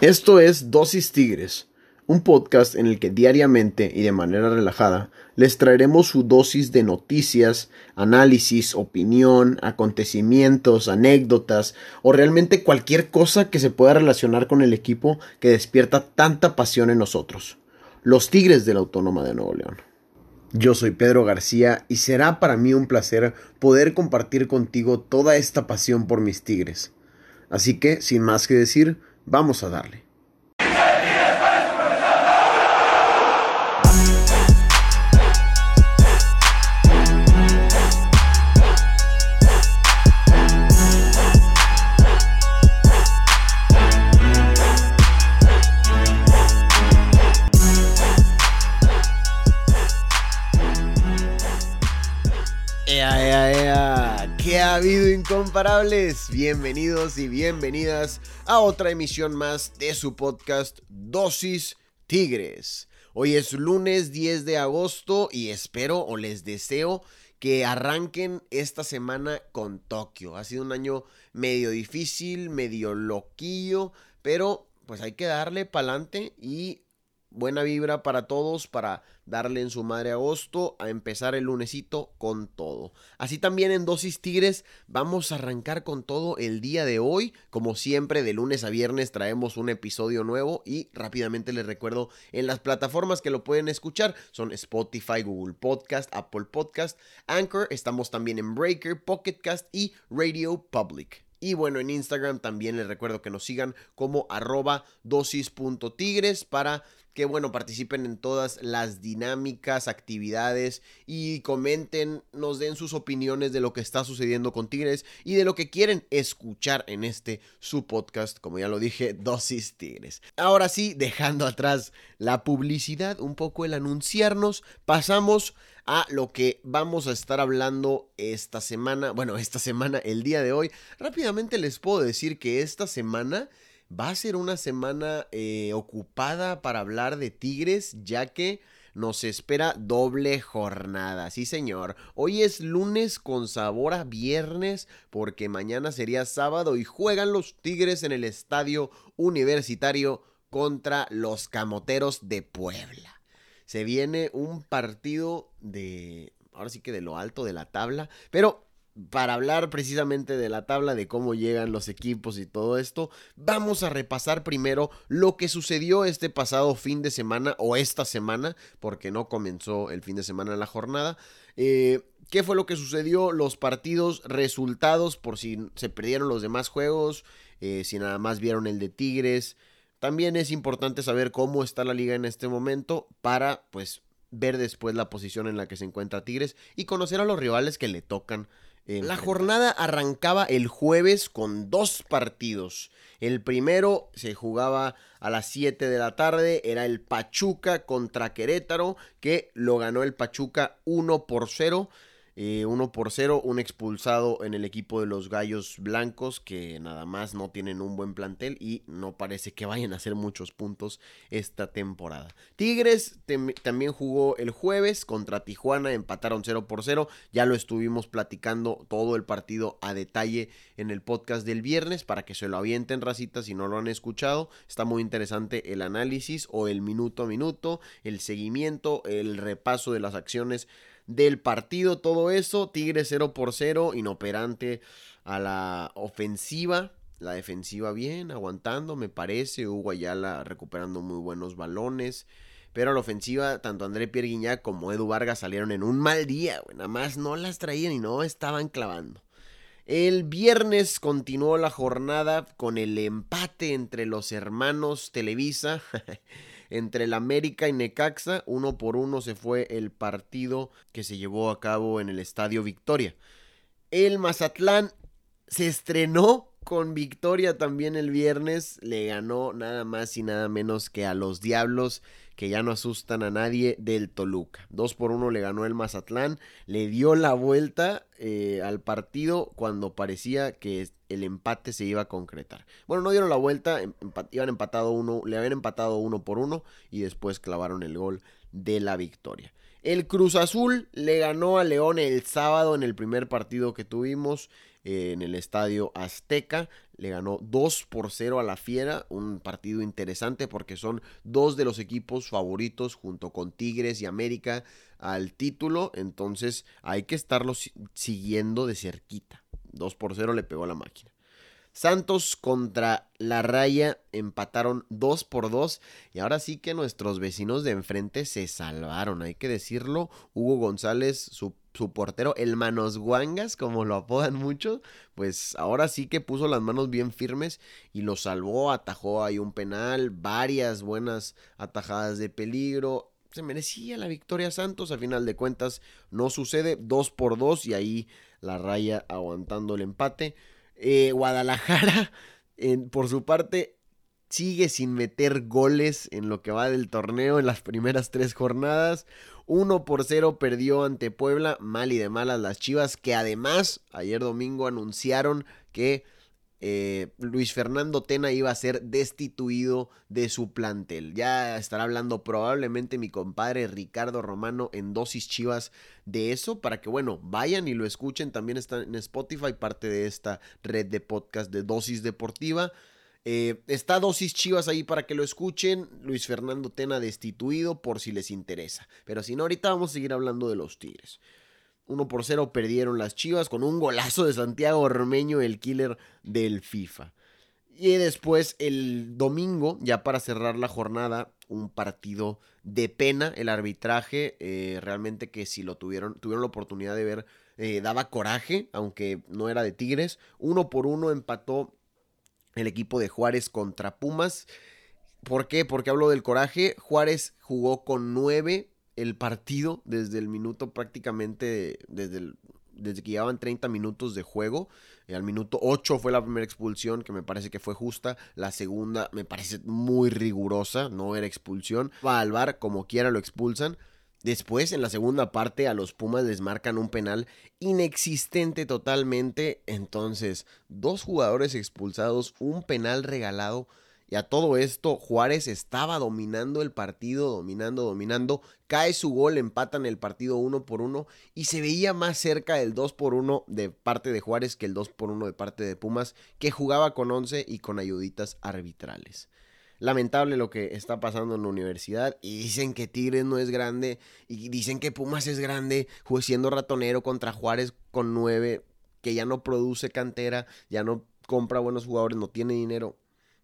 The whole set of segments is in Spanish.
Esto es Dosis Tigres, un podcast en el que diariamente y de manera relajada les traeremos su dosis de noticias, análisis, opinión, acontecimientos, anécdotas o realmente cualquier cosa que se pueda relacionar con el equipo que despierta tanta pasión en nosotros, los Tigres de la Autónoma de Nuevo León. Yo soy Pedro García y será para mí un placer poder compartir contigo toda esta pasión por mis Tigres. Así que, sin más que decir, Vamos a darle. habido incomparables? Bienvenidos y bienvenidas a otra emisión más de su podcast Dosis Tigres. Hoy es lunes 10 de agosto y espero o les deseo que arranquen esta semana con Tokio. Ha sido un año medio difícil, medio loquillo, pero pues hay que darle pa'lante y buena vibra para todos para darle en su madre agosto a empezar el lunesito con todo. Así también en Dosis Tigres vamos a arrancar con todo el día de hoy. Como siempre de lunes a viernes traemos un episodio nuevo y rápidamente les recuerdo en las plataformas que lo pueden escuchar son Spotify, Google Podcast, Apple Podcast, Anchor, estamos también en Breaker, Pocketcast y Radio Public. Y bueno, en Instagram también les recuerdo que nos sigan como arroba dosis.tigres para que bueno, participen en todas las dinámicas, actividades y comenten, nos den sus opiniones de lo que está sucediendo con Tigres y de lo que quieren escuchar en este su podcast, como ya lo dije, Dosis Tigres. Ahora sí, dejando atrás la publicidad, un poco el anunciarnos, pasamos a lo que vamos a estar hablando esta semana, bueno, esta semana, el día de hoy. Rápidamente les puedo decir que esta semana va a ser una semana eh, ocupada para hablar de Tigres, ya que nos espera doble jornada. Sí, señor. Hoy es lunes con sabor a viernes, porque mañana sería sábado y juegan los Tigres en el estadio universitario contra los Camoteros de Puebla. Se viene un partido de... Ahora sí que de lo alto de la tabla. Pero para hablar precisamente de la tabla, de cómo llegan los equipos y todo esto, vamos a repasar primero lo que sucedió este pasado fin de semana o esta semana, porque no comenzó el fin de semana la jornada. Eh, ¿Qué fue lo que sucedió? Los partidos, resultados, por si se perdieron los demás juegos, eh, si nada más vieron el de Tigres. También es importante saber cómo está la liga en este momento para, pues, ver después la posición en la que se encuentra Tigres y conocer a los rivales que le tocan la jornada arrancaba el jueves con dos partidos. El primero se jugaba a las 7 de la tarde, era el Pachuca contra Querétaro, que lo ganó el Pachuca 1 por 0. 1 eh, por 0, un expulsado en el equipo de los Gallos Blancos que nada más no tienen un buen plantel y no parece que vayan a hacer muchos puntos esta temporada. Tigres también jugó el jueves contra Tijuana, empataron 0 por 0, ya lo estuvimos platicando todo el partido a detalle en el podcast del viernes para que se lo avienten racitas si no lo han escuchado, está muy interesante el análisis o el minuto a minuto, el seguimiento, el repaso de las acciones del partido, todo eso. Tigre 0 por 0, inoperante a la ofensiva. La defensiva bien, aguantando, me parece. Hugo Ayala recuperando muy buenos balones. Pero a la ofensiva, tanto André Pierre como Edu Vargas salieron en un mal día, Nada más no las traían y no estaban clavando. El viernes continuó la jornada con el empate entre los hermanos Televisa. entre el América y Necaxa. Uno por uno se fue el partido que se llevó a cabo en el Estadio Victoria. El Mazatlán se estrenó con victoria también el viernes. Le ganó nada más y nada menos que a los Diablos que ya no asustan a nadie del Toluca. 2 por 1 le ganó el Mazatlán, le dio la vuelta eh, al partido cuando parecía que el empate se iba a concretar. Bueno, no dieron la vuelta, em, iban empatado uno, le habían empatado uno por uno y después clavaron el gol de la victoria. El Cruz Azul le ganó a León el sábado en el primer partido que tuvimos. Eh, en el estadio Azteca. Le ganó 2 por 0 a la Fiera, un partido interesante porque son dos de los equipos favoritos junto con Tigres y América al título, entonces hay que estarlos siguiendo de cerquita. 2 por 0 le pegó a la máquina. Santos contra la Raya empataron 2 por 2 y ahora sí que nuestros vecinos de enfrente se salvaron, hay que decirlo. Hugo González, su, portero, el Manos Guangas, como lo apodan mucho, pues ahora sí que puso las manos bien firmes y lo salvó, atajó ahí un penal, varias buenas atajadas de peligro. Se merecía la victoria Santos, a final de cuentas no sucede, 2 por 2 y ahí la Raya aguantando el empate. Eh, Guadalajara, por su parte, sigue sin meter goles en lo que va del torneo en las primeras tres jornadas. 1 por 0 perdió ante Puebla, mal y de malas las Chivas, que además ayer domingo anunciaron que eh, Luis Fernando Tena iba a ser destituido de su plantel. Ya estará hablando probablemente mi compadre Ricardo Romano en dosis chivas de eso para que, bueno, vayan y lo escuchen. También está en Spotify, parte de esta red de podcast de dosis deportiva. Eh, está dosis chivas ahí para que lo escuchen. Luis Fernando Tena destituido por si les interesa. Pero si no, ahorita vamos a seguir hablando de los Tigres. 1 por 0 perdieron las Chivas con un golazo de Santiago Ormeño, el killer del FIFA. Y después el domingo, ya para cerrar la jornada, un partido de pena. El arbitraje, eh, realmente que si lo tuvieron, tuvieron la oportunidad de ver, eh, daba coraje, aunque no era de Tigres. Uno por uno empató el equipo de Juárez contra Pumas. ¿Por qué? Porque hablo del coraje. Juárez jugó con nueve el partido desde el minuto prácticamente, desde, desde que llevaban 30 minutos de juego. Eh, al minuto 8 fue la primera expulsión, que me parece que fue justa. La segunda me parece muy rigurosa, no era expulsión. Va al bar, como quiera lo expulsan. Después, en la segunda parte, a los Pumas les marcan un penal inexistente totalmente. Entonces, dos jugadores expulsados, un penal regalado. Y a todo esto, Juárez estaba dominando el partido, dominando, dominando. Cae su gol, empatan el partido uno por uno. Y se veía más cerca del 2 por 1 de parte de Juárez que el 2 por 1 de parte de Pumas, que jugaba con 11 y con ayuditas arbitrales. Lamentable lo que está pasando en la universidad. Y dicen que Tigres no es grande. Y dicen que Pumas es grande, siendo ratonero contra Juárez con 9, que ya no produce cantera, ya no compra buenos jugadores, no tiene dinero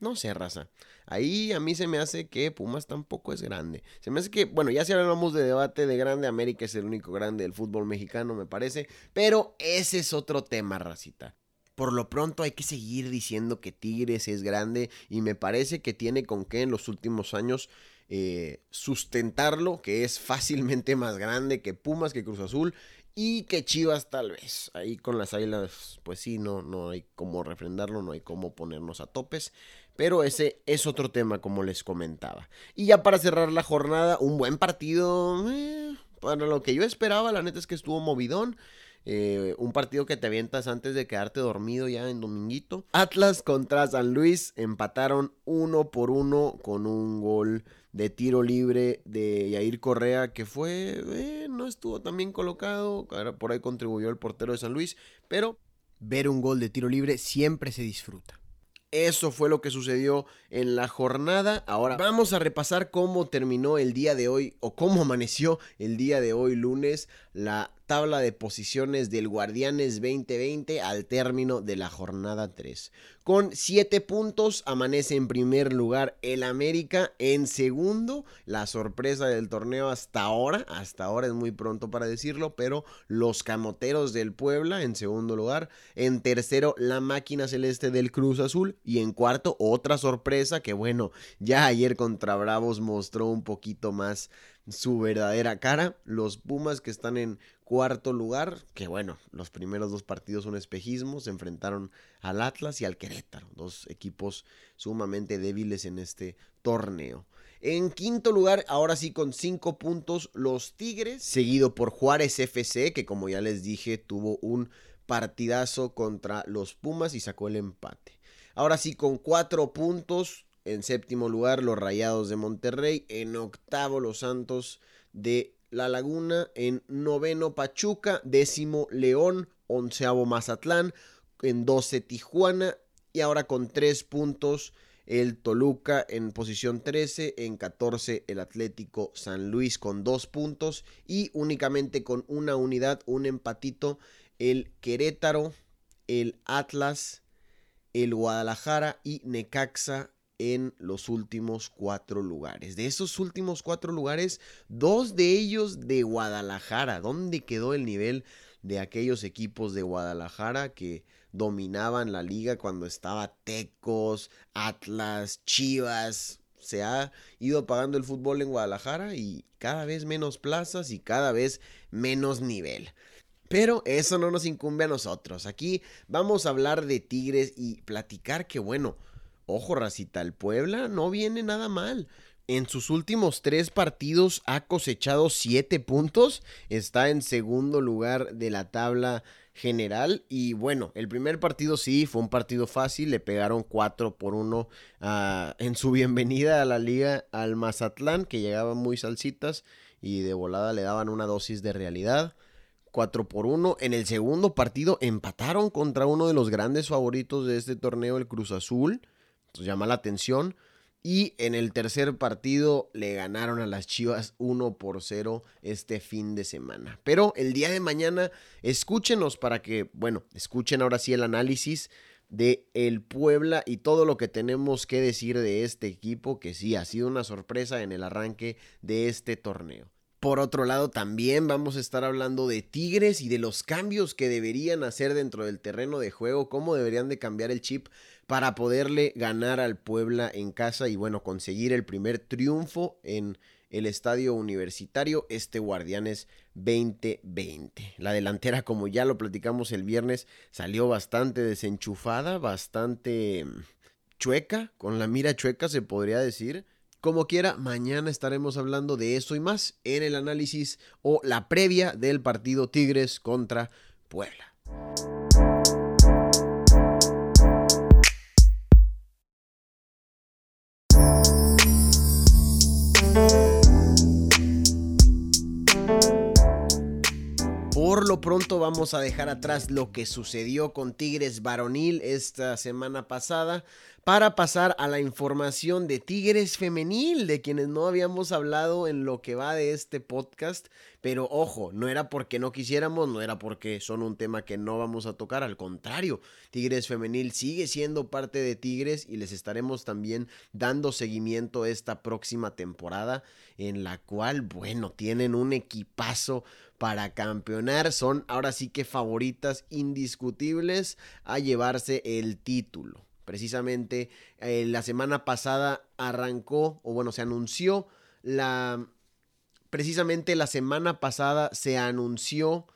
no sé, raza. Ahí a mí se me hace que Pumas tampoco es grande. Se me hace que, bueno, ya si hablamos de debate de grande, América es el único grande del fútbol mexicano, me parece. Pero ese es otro tema, racita. Por lo pronto hay que seguir diciendo que Tigres es grande y me parece que tiene con qué en los últimos años eh, sustentarlo, que es fácilmente más grande que Pumas, que Cruz Azul y que Chivas tal vez. Ahí con las águilas, pues sí, no, no hay cómo refrendarlo, no hay cómo ponernos a topes. Pero ese es otro tema, como les comentaba. Y ya para cerrar la jornada, un buen partido. Eh, para lo que yo esperaba, la neta es que estuvo movidón. Eh, un partido que te avientas antes de quedarte dormido ya en dominguito. Atlas contra San Luis empataron uno por uno con un gol de tiro libre de Yair Correa que fue, eh, no estuvo tan bien colocado, por ahí contribuyó el portero de San Luis, pero ver un gol de tiro libre siempre se disfruta. Eso fue lo que sucedió en la jornada. Ahora vamos a repasar cómo terminó el día de hoy o cómo amaneció el día de hoy lunes la tabla de posiciones del Guardianes 2020 al término de la jornada 3. Con 7 puntos amanece en primer lugar el América, en segundo la sorpresa del torneo hasta ahora, hasta ahora es muy pronto para decirlo, pero los Camoteros del Puebla en segundo lugar, en tercero la máquina celeste del Cruz Azul y en cuarto otra sorpresa que bueno, ya ayer contra Bravos mostró un poquito más su verdadera cara. Los Pumas que están en cuarto lugar, que bueno, los primeros dos partidos son espejismo, se enfrentaron al Atlas y al Querétaro, dos equipos sumamente débiles en este torneo. En quinto lugar, ahora sí con cinco puntos, los Tigres, seguido por Juárez FC, que como ya les dije, tuvo un partidazo contra los Pumas y sacó el empate. Ahora sí con cuatro puntos, en séptimo lugar, los Rayados de Monterrey. En octavo, los Santos de La Laguna. En noveno, Pachuca. Décimo, León. Onceavo, Mazatlán. en 12 Tijuana y ahora con 3 puntos el Toluca en posición 13, en 14 el Atlético San Luis con 2 puntos y únicamente con una unidad, un empatito, el Querétaro, el Atlas, el Guadalajara y Necaxa en los últimos cuatro lugares. De esos últimos cuatro lugares, dos de ellos de Guadalajara. ¿Dónde quedó el nivel de aquellos equipos de Guadalajara que dominaban la liga cuando estaba Tecos, Atlas, Chivas? Se ha ido apagando el fútbol en Guadalajara y cada vez menos plazas y cada vez menos nivel. Pero eso no nos incumbe a nosotros. Aquí vamos a hablar de Tigres y platicar que, bueno, ojo, racita, el Puebla no viene nada mal. En sus últimos tres partidos ha cosechado siete puntos. Está en segundo lugar de la tabla general. Y bueno, el primer partido sí, fue un partido fácil. Le pegaron 4 por 1 ah, en su bienvenida a la liga al Mazatlán, que llegaba muy salsitas y de volada le daban una dosis de realidad. 4 por 1. En el segundo partido empataron contra uno de los grandes favoritos de este torneo, el Cruz Azul. Entonces llama la atención. Y en el tercer partido le ganaron a las Chivas 1 por 0 este fin de semana. Pero el día de mañana escúchenos para que, bueno, escuchen ahora sí el análisis de el Puebla y todo lo que tenemos que decir de este equipo que sí ha sido una sorpresa en el arranque de este torneo. Por otro lado, también vamos a estar hablando de Tigres y de los cambios que deberían hacer dentro del terreno de juego, cómo deberían de cambiar el chip para poderle ganar al Puebla en casa y bueno, conseguir el primer triunfo en el estadio universitario, este Guardianes 2020. La delantera, como ya lo platicamos el viernes, salió bastante desenchufada, bastante mm, chueca, con la mira chueca se podría decir. Como quiera, mañana estaremos hablando de eso y más en el análisis o la previa del partido Tigres contra Puebla. Pronto vamos a dejar atrás lo que sucedió con Tigres Varonil esta semana pasada para pasar a la información de Tigres Femenil, de quienes no habíamos hablado en lo que va de este podcast. Pero ojo, no era porque no quisiéramos, no era porque son un tema que no vamos a tocar, al contrario, Tigres Femenil sigue siendo parte de Tigres y les estaremos también dando seguimiento esta próxima temporada en la cual, bueno, tienen un equipazo para campeonar, son ahora sí que favoritas indiscutibles a llevarse el título. Precisamente eh, la semana pasada arrancó, o bueno, se anunció la... Precisamente la semana pasada se anunció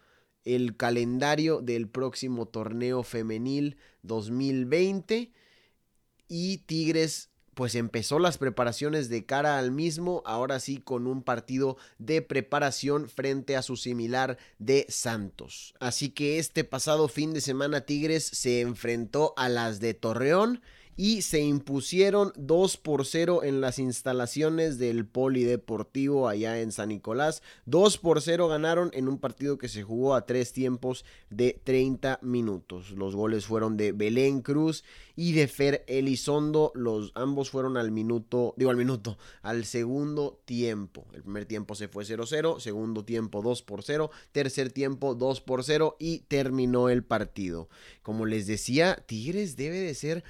el calendario del próximo torneo femenil 2020 y Tigres pues empezó las preparaciones de cara al mismo, ahora sí con un partido de preparación frente a su similar de Santos. Así que este pasado fin de semana Tigres se enfrentó a las de Torreón y se impusieron 2 por 0 en las instalaciones del Polideportivo allá en San Nicolás. 2 por 0 ganaron en un partido que se jugó a tres tiempos de 30 minutos. Los goles fueron de Belén Cruz y de Fer Elizondo. Los ambos fueron al minuto, digo al minuto, al segundo tiempo. El primer tiempo se fue 0-0, segundo tiempo 2 por 0, tercer tiempo 2 por 0 y terminó el partido. Como les decía, Tigres debe de ser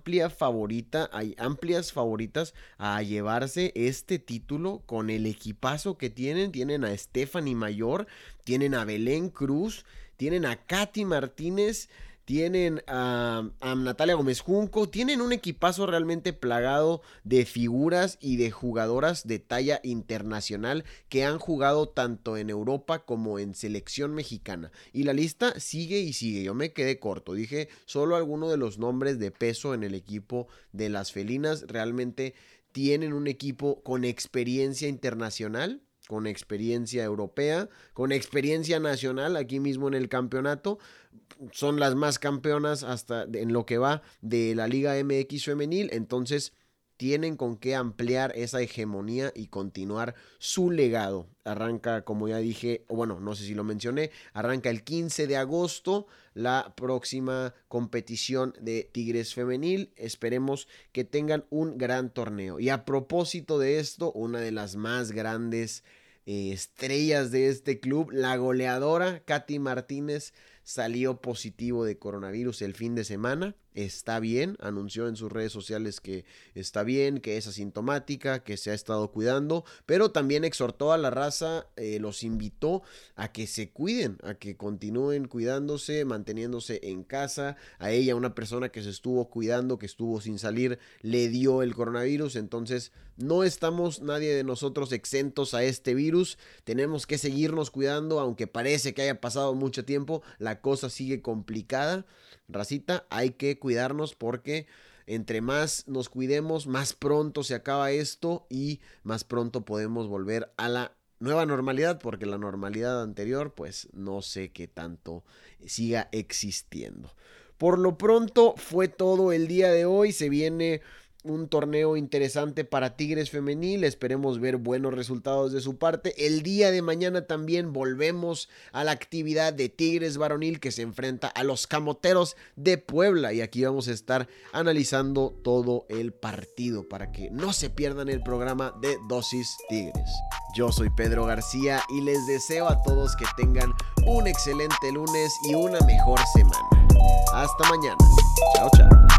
amplia favorita, hay amplias favoritas a llevarse este título con el equipazo que tienen. Tienen a Stephanie Mayor, tienen a Belén Cruz, tienen a Katy Martínez tienen a, Natalia Gómez Junco, tienen un equipazo realmente plagado de figuras y de jugadoras de talla internacional que han jugado tanto en Europa como en selección mexicana. Y la lista sigue y sigue, yo me quedé corto, dije solo algunos de los nombres de peso en el equipo de las felinas, realmente tienen un equipo con experiencia internacional con experiencia europea, con experiencia nacional aquí mismo en el campeonato. Son las más campeonas hasta en lo que va de la Liga MX femenil. Entonces, tienen con qué ampliar esa hegemonía y continuar su legado. Arranca, como ya dije, bueno, no sé si lo mencioné, arranca el 15 de agosto la próxima competición de Tigres Femenil. Esperemos que tengan un gran torneo. Y a propósito de esto, una de las más grandes estrellas de este club, la goleadora Katy Martínez, salió positivo de coronavirus el fin de semana está bien, anunció en sus redes sociales que está bien, que es asintomática, que se ha estado cuidando, pero también exhortó a la raza, eh, los invitó a que se cuiden, a que continúen cuidándose, manteniéndose en casa. A ella, una persona que se estuvo cuidando, que estuvo sin salir, le dio el coronavirus, entonces no estamos nadie de nosotros exentos a este virus, tenemos que seguirnos cuidando, aunque parece que haya pasado mucho tiempo, cosa sigue complicada. Racita, hay que cuidarnos porque entre más nos cuidemos, más pronto se acaba esto y más pronto podemos volver a la nueva normalidad, porque la normalidad anterior, pues no sé qué tanto siga existiendo. Por lo pronto fue todo el día de hoy, se viene un torneo interesante para Tigres Femenil. Esperemos ver buenos resultados de su parte. El día de mañana también volvemos a la actividad de Tigres Varonil que se enfrenta a los Camoteros de Puebla. Y aquí vamos a estar analizando todo el partido para que no se pierdan el programa de Dosis Tigres. Yo soy Pedro García y les deseo a todos que tengan un excelente lunes y una mejor semana. Hasta mañana. Chao, chao.